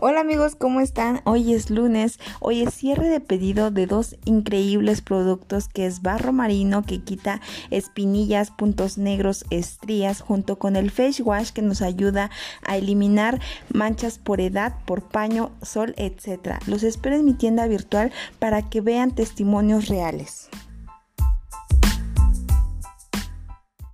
Hola amigos, ¿cómo están? Hoy es lunes, hoy es cierre de pedido de dos increíbles productos que es barro marino que quita espinillas, puntos negros, estrías, junto con el face wash que nos ayuda a eliminar manchas por edad, por paño, sol, etc. Los espero en mi tienda virtual para que vean testimonios reales.